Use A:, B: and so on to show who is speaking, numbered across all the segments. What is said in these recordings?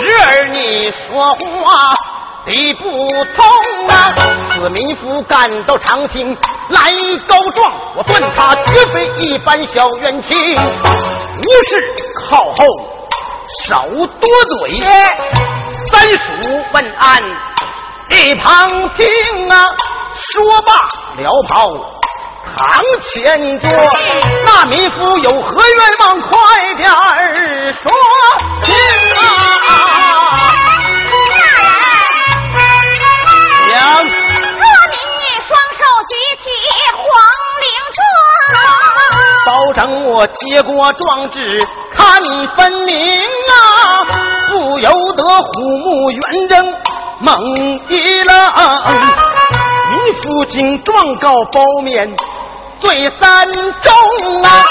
A: 侄儿你说话理不通啊！子民夫赶到长兴来告状，我断他绝非一般小冤亲，无事靠后少多嘴。三叔问安，一旁听啊，说罢撩袍堂前坐。那民夫有何愿望，快点儿说听啊！娘，
B: 这民女双手举起黄绫状，
A: 保证我接过状纸看分明啊，不由得虎目圆睁，猛一愣。民妇经状告包面罪三重啊，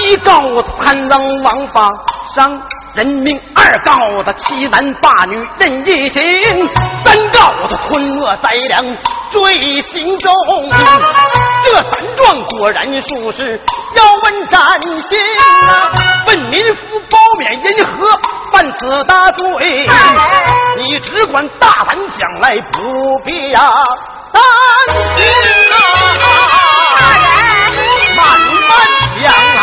A: 一告他贪赃枉法伤人命，二告他欺男霸女任意行，三告他吞没灾粮罪行重。这三状果然属实，要问斩刑啊！问民夫包勉因何犯此大罪？你只管大胆讲来，不必呀啊！等大人慢慢讲来。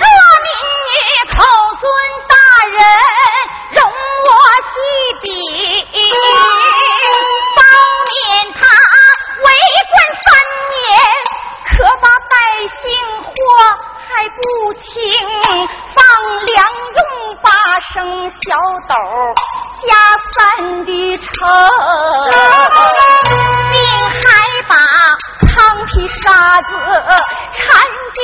B: 这民女口尊大人，容我细比。包勉他为官三年，可把百姓祸害不轻，放粮八升小斗加三的秤，并还把糠皮沙子掺进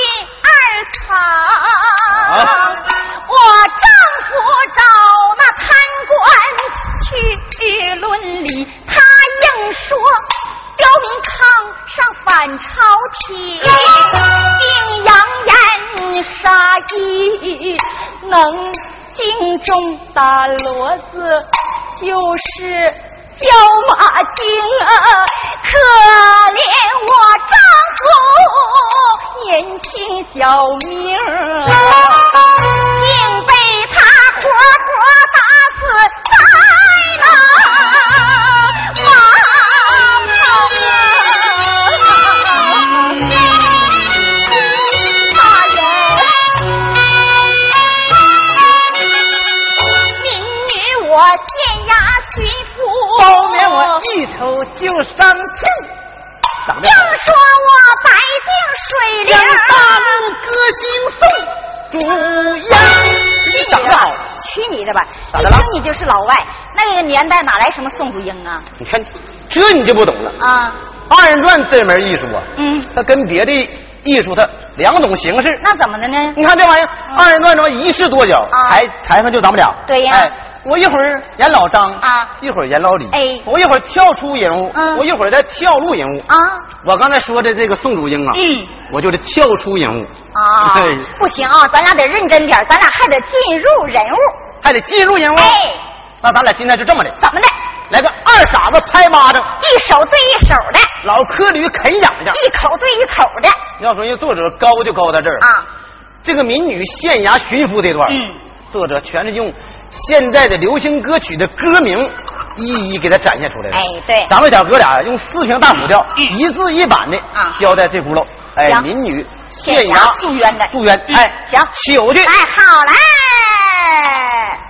B: 就是叫马精啊！可怜我丈夫年轻小命的吧！一
A: 咋的了
B: 听你就是老外，那个年代哪来什么宋祖英啊？
A: 你看这你就不懂了。
B: 啊，
A: 二人转这门艺术啊，
B: 嗯，
A: 它跟别的艺术它两种形式。
B: 那怎么的呢？
A: 你看这玩意儿，二人转这一式多角，
B: 啊
A: 台台上就咱们俩。
B: 对呀
A: 哎，我一会儿演老张
B: 啊
A: 一会儿演老李，
B: 哎
A: 我一会儿跳出人物，
B: 嗯
A: 我一会儿再跳入人物。
B: 啊，
A: 我刚才说的这个宋祖英啊，
B: 嗯，
A: 我就得跳出人物，
B: 啊
A: 哎，
B: 不行啊，咱俩得认真点，咱俩还得进入人物。
A: 还得进入人物。
B: 哎，
A: 那咱俩今天就这么的，
B: 怎么的？
A: 来个二傻子拍巴掌，
B: 一手对一手的，
A: 老柯驴啃痒痒。
B: 一口对一口的
A: 要说人作者高就高在这儿，
B: 啊。
A: 这个民女县衙巡抚这段，
B: 嗯，
A: 作者全是用现在的流行歌曲的歌名一一给它展现出来的。
B: 哎对
A: 咱们小哥俩用四平大鼓调，
B: 嗯
A: 一字一板的
B: 啊
A: 交代这轱辘。哎，民女
B: 县
A: 县
B: 衙诉冤的
A: 诉冤。
B: 嗯
A: 哎，
B: 行
A: 取去。
B: 哎，好嘞。哎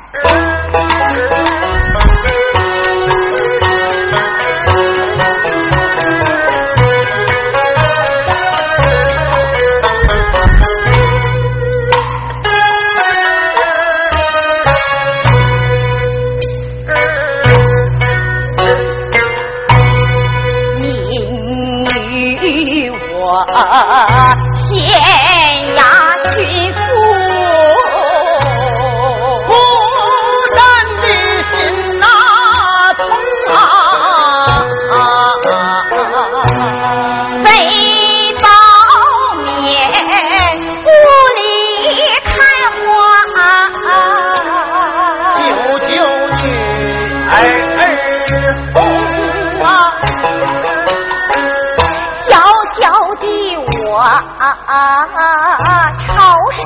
B: 潮湿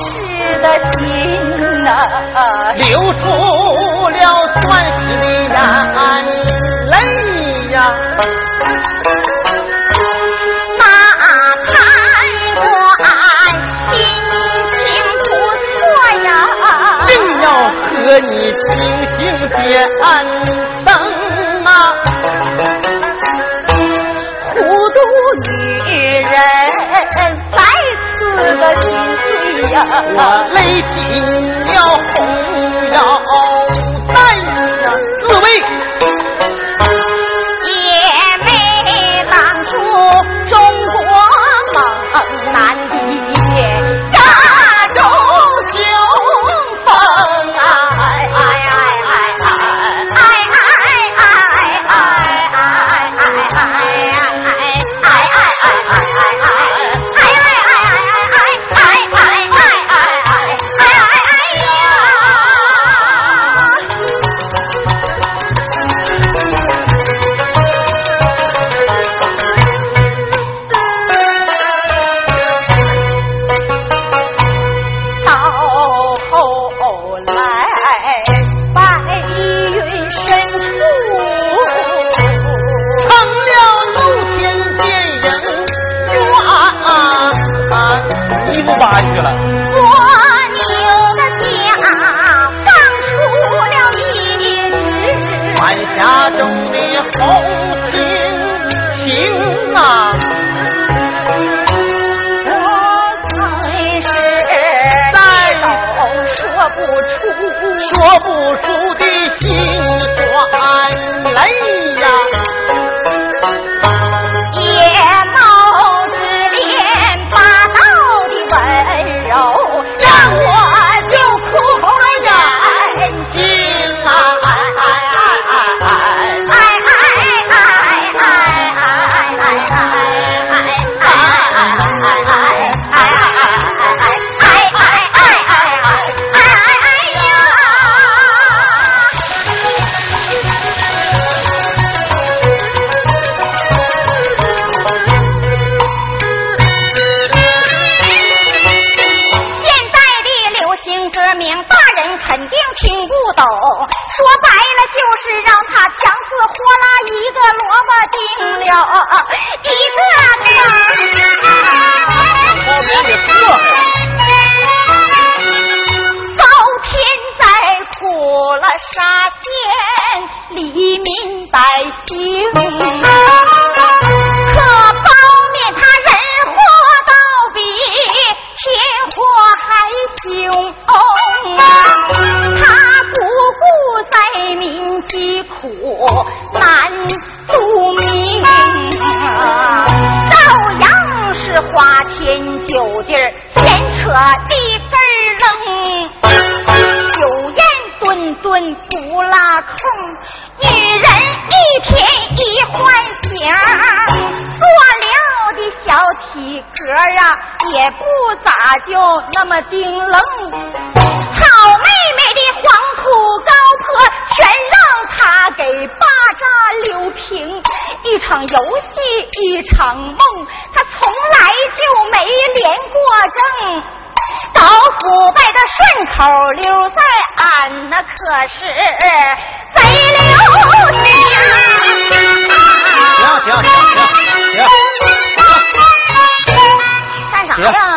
B: 的心呐，
A: 流出了酸湿的眼泪呀。
B: 那看我心情不错呀，
A: 定要和你星星点我勒紧说不出的心
B: 天黎民百那么丁愣，好妹妹的黄土高坡。全让他给霸占柳平，一场游戏一场梦，他从来就没连过正。搞腐败的顺口溜，在俺那可是贼流
A: 行。行行行行，
B: 干啥呀？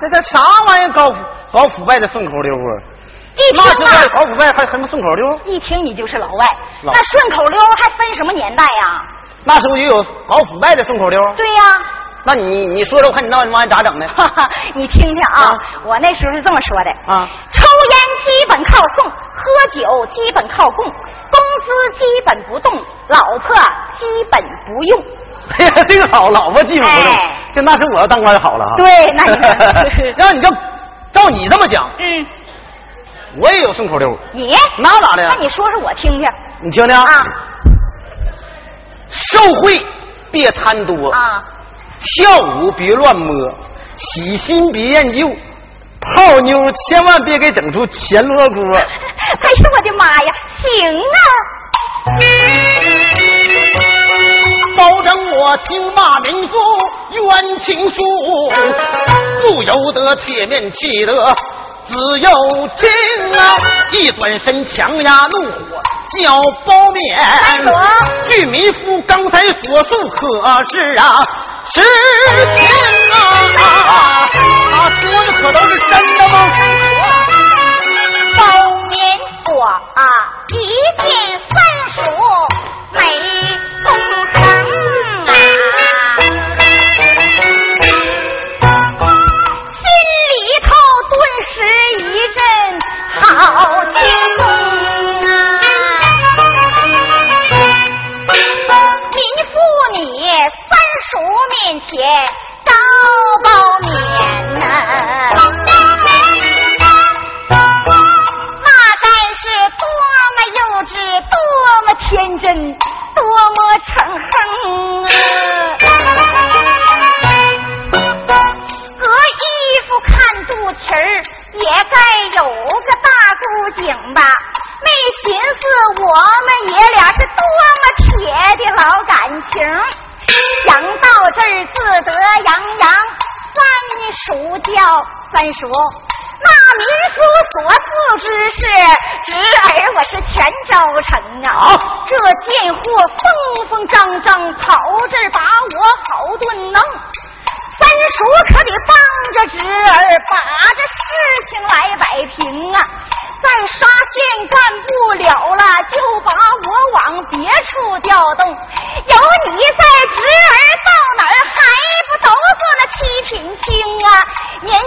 A: 这这啥玩意搞搞腐败的顺口溜啊？
B: 一听
A: 啊，搞腐败还什么顺口溜？
B: 一听你就是老外。那顺口溜还分什么年代呀？
A: 那时候也有搞腐败的顺口溜。
B: 对呀。
A: 那你你说说，我看你那玩意咋整的？
B: 你听听啊，我那时候是这么说的
A: 啊：
B: 抽烟基本靠送，喝酒基本靠供，工资基本不动，老婆基本不用。
A: 哎呀，这个好，老婆基本不用。就那是我要当官好了啊。
B: 对，那你看
A: 让你这照你这么讲，
B: 嗯，
A: 我也有顺口溜，
B: 你
A: 那咋的
B: 那？你说说我听听
A: 你听听
B: 啊
A: 受贿别贪多，
B: 啊！
A: 跳舞别乱摸，喜新别厌旧，泡妞千万别给整出钱罗锅。
B: 哎呦我的妈呀，行啊！
A: 保证我听骂民妇冤情诉，不由得铁面气得自由情啊！一转身强压怒火叫包面。据民夫刚才所述，可是啊实情啊！他说的可都是真的吗？
B: 包面我啊，一见面前三叔。那民夫所赐之事，侄儿我是全招成啊！这贱货疯疯张张跑这儿把我好顿弄，三叔可得帮着侄儿把这事情来摆平啊！再刷线干不了了，就把我往别处调动。有你在，侄儿到哪儿还不都做那七品清啊？年轻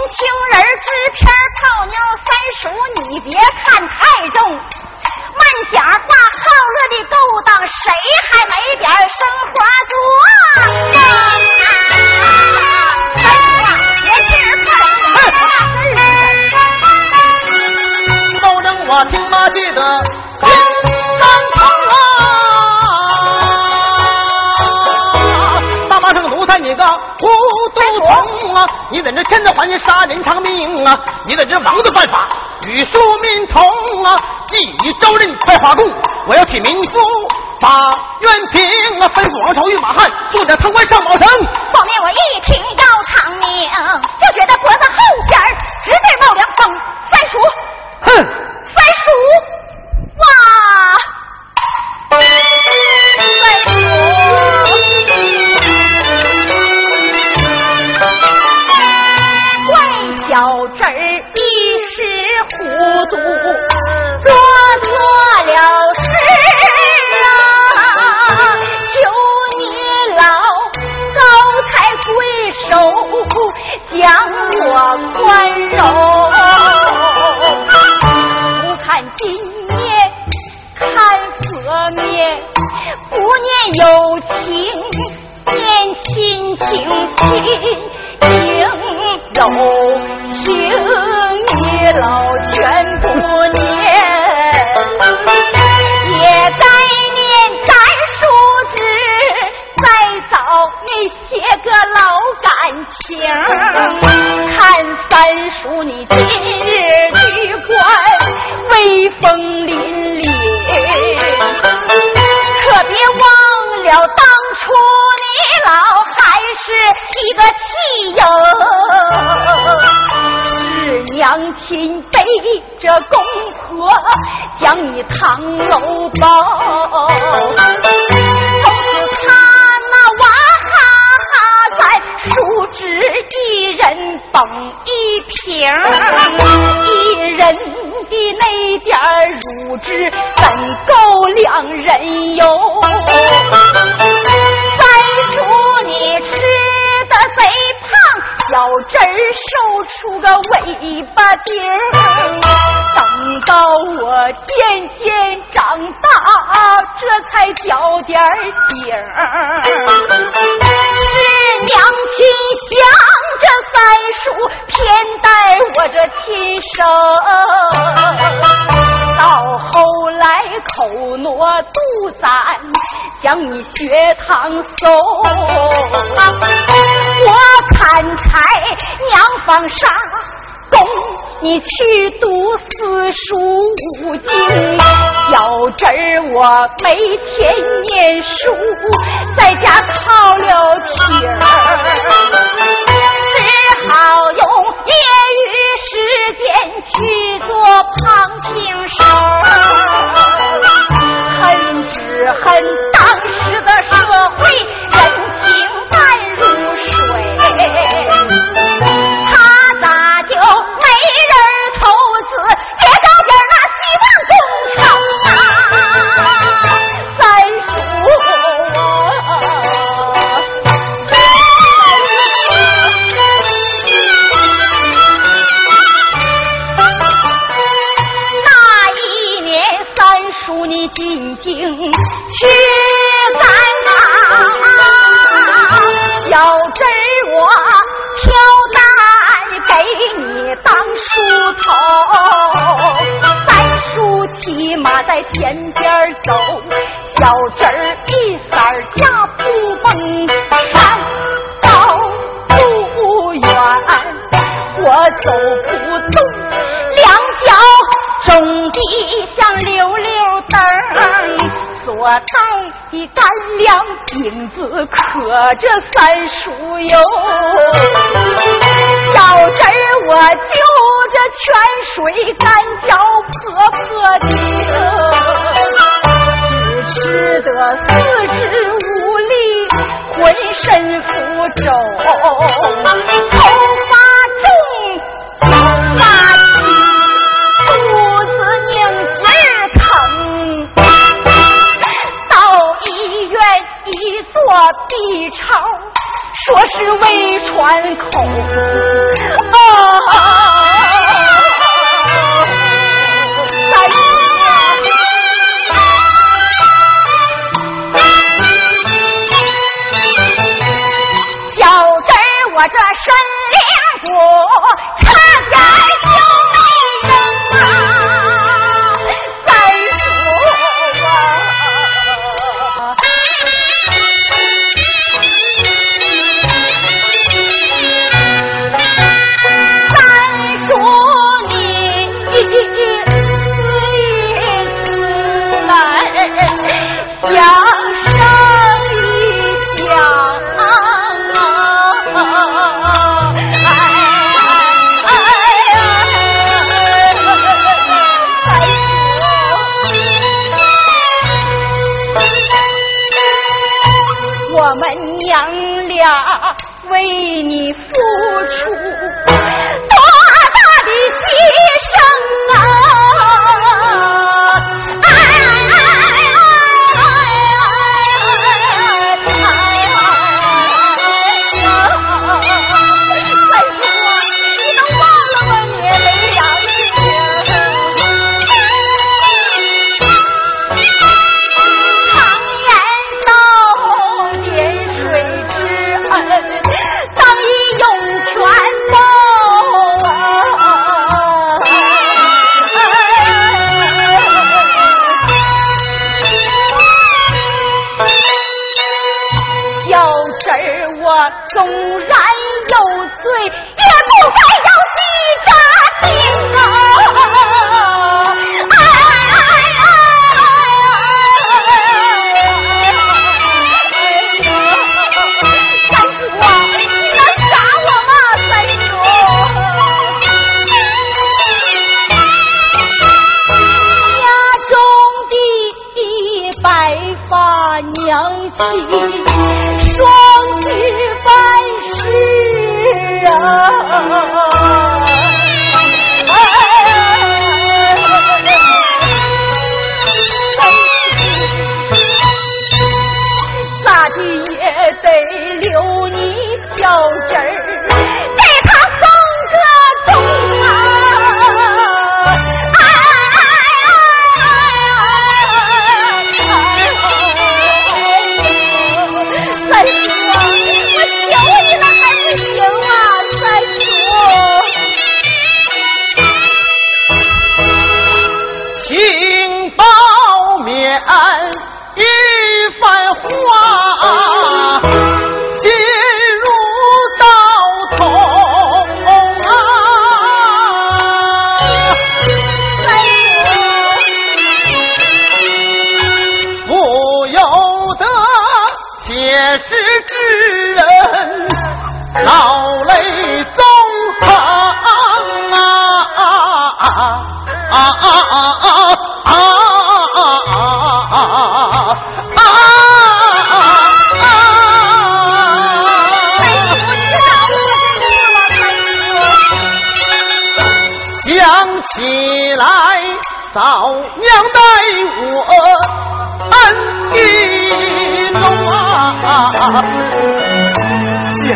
B: 人制片泡妞，三叔你别看太重。慢讲话好乐的勾当，谁还没点生活做啊？三叔啊，年轻人快点大事儿
A: 保证我听妈记得心肝疼啊！大妈生奴才你个糊涂虫啊！你在这真的还杀人偿命啊！你在这王子犯法与庶民同啊！既已招认快花供，我要替民夫把冤平啊！吩咐王朝御马汉坐着堂官上宝城。
B: 后面我一听要偿命，就觉得脖子后边儿直直冒凉风。三叔，
A: 哼！
B: 三叔，哇！亲背着公婆将你藏楼包。从此他那娃哈哈在叔侄一人捧一瓶尾巴尖，等到我渐渐长大，这才交点底儿。是娘亲想着三叔，偏待我这亲生。到后来口挪肚攒，将你学堂送。我砍柴娘纺纱。供你去读四书五经，小侄儿我每天念书，在家靠了题儿，只好用业余时间去做旁听生，恨只恨当时的社会人情进京去赶小侄儿，我挑担给你当梳头，三叔骑马在前边走。小侄儿。所带的干粮饼子可着三叔哟，小侄儿我就着泉水干脚破破的。使得四肢无力，浑身浮肿，胃穿我纵然有罪，也不该要你扎钉啊！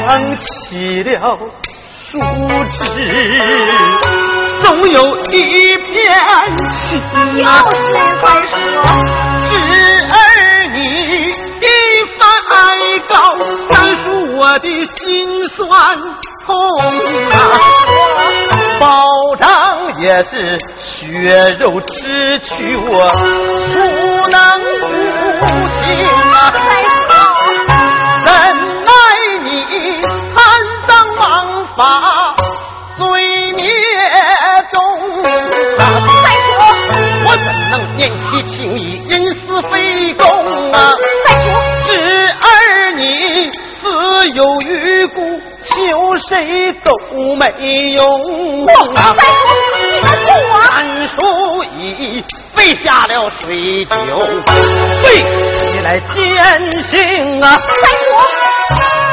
A: 想起了书纸，总有一片情啊！
B: 就是再说，
A: 侄儿你一番哀告，单述我的心酸痛啊！保障也是血肉之躯，我孰能无情啊？情义，人死非公啊？
B: 再说，
A: 侄儿你死有余辜，求谁都没用啊！
B: 再说，你能救我？
A: 三叔已备下了水酒，对你来践行啊！
B: 再说，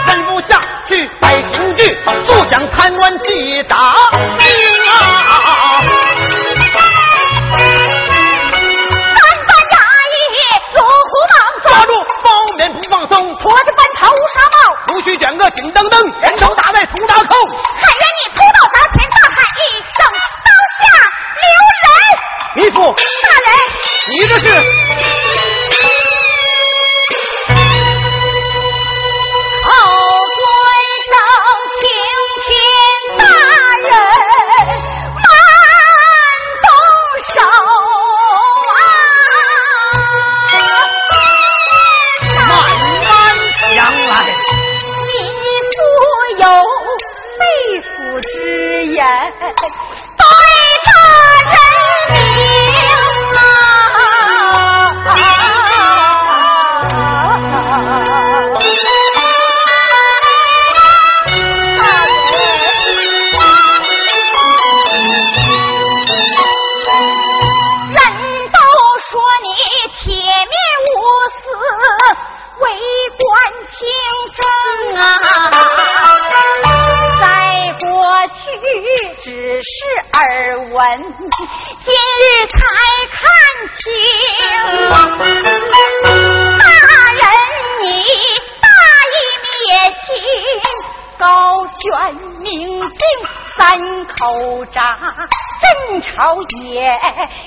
A: 吩咐下去摆刑具，速将贪官缉打明啊！不放松，
B: 拖着反朝乌纱帽，
A: 不许卷个紧灯灯，人头打在铜闸扣。
B: 喊冤你扑到砸前，大喊一声，刀下留人。
A: 你
B: 说，大人，你这是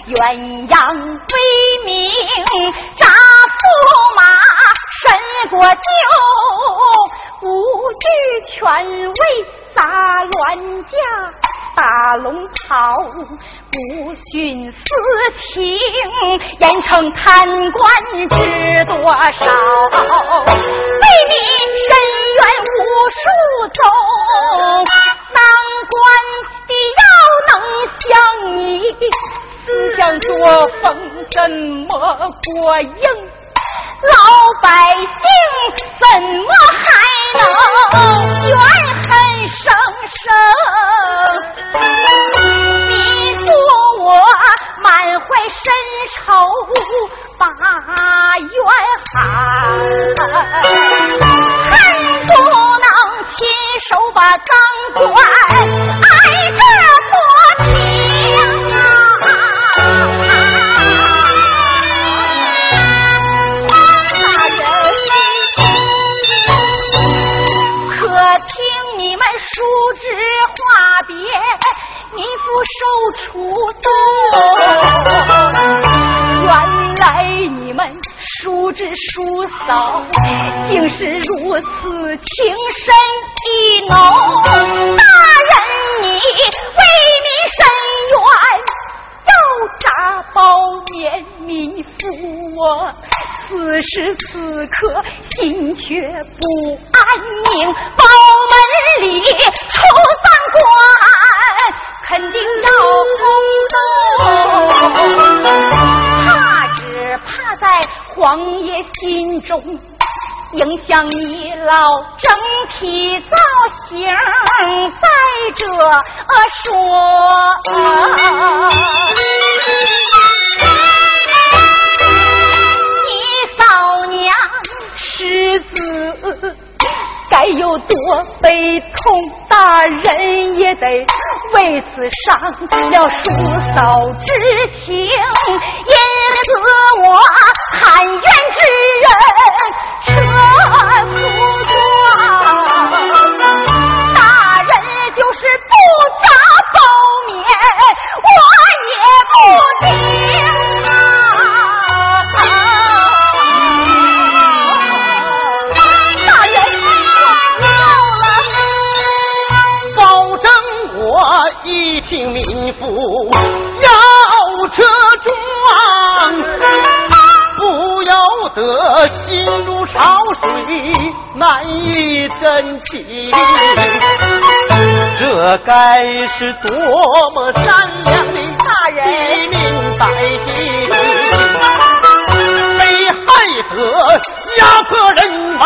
B: 鸳鸯威名，扎驸马身过酒，无惧权位撒乱架。打龙袍，不徇私情，严惩贪官知多少？为民伸冤无数宗，当官的要能像你，思想作风怎么过硬？老百姓怎么还能怨恨声声？你说我满怀深仇，把冤喊，恨不能亲手把赃官挨知话别，你父受触动。原来你们叔侄叔嫂竟是如此情深意浓。大人你为民伸冤。要扎包面民夫啊，此时此刻心却不安宁。包门里出三关，肯定要轰动。怕只怕在皇爷心中影响你老整体造型。再者说，世子。该有多悲痛，大人也得为此伤了叔嫂之情。因此我喊冤之人
A: 得心如潮水，难以真情。这该是多么善良的
B: 大人
A: 民百姓，被害得家破人亡，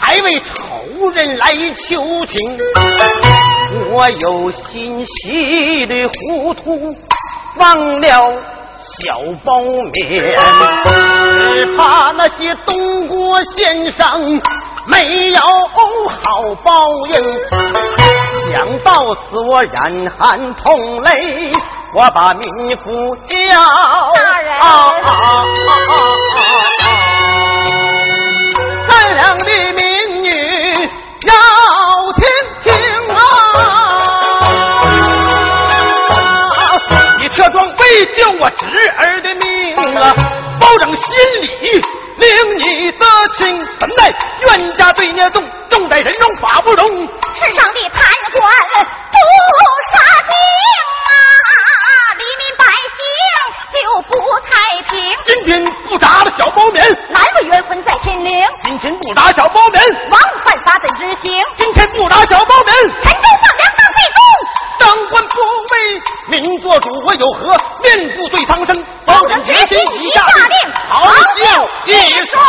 A: 还为仇人来求情。我有心稀里糊涂忘了小包面，只怕那些东郭先生没有好报应。想到此，我染汗痛泪，我把民妇叫。
B: 大人。
A: 善良的我侄儿的命啊，包拯心里领你的情，怎奈冤家罪孽重，重在人中法不容。
B: 世上的贪官不杀精啊，黎民百姓就不太平。
A: 今天不砸了小包面，
B: 难为冤魂在天灵。
A: 今天不砸小包面，
B: 王犯法怎执行？
A: 今天不砸小包面，
B: 陈州放粮当费公。
A: 当官不为民做主，我有何面不对苍生？方能决心一下令，豪叫一声，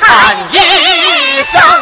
B: 喊一声。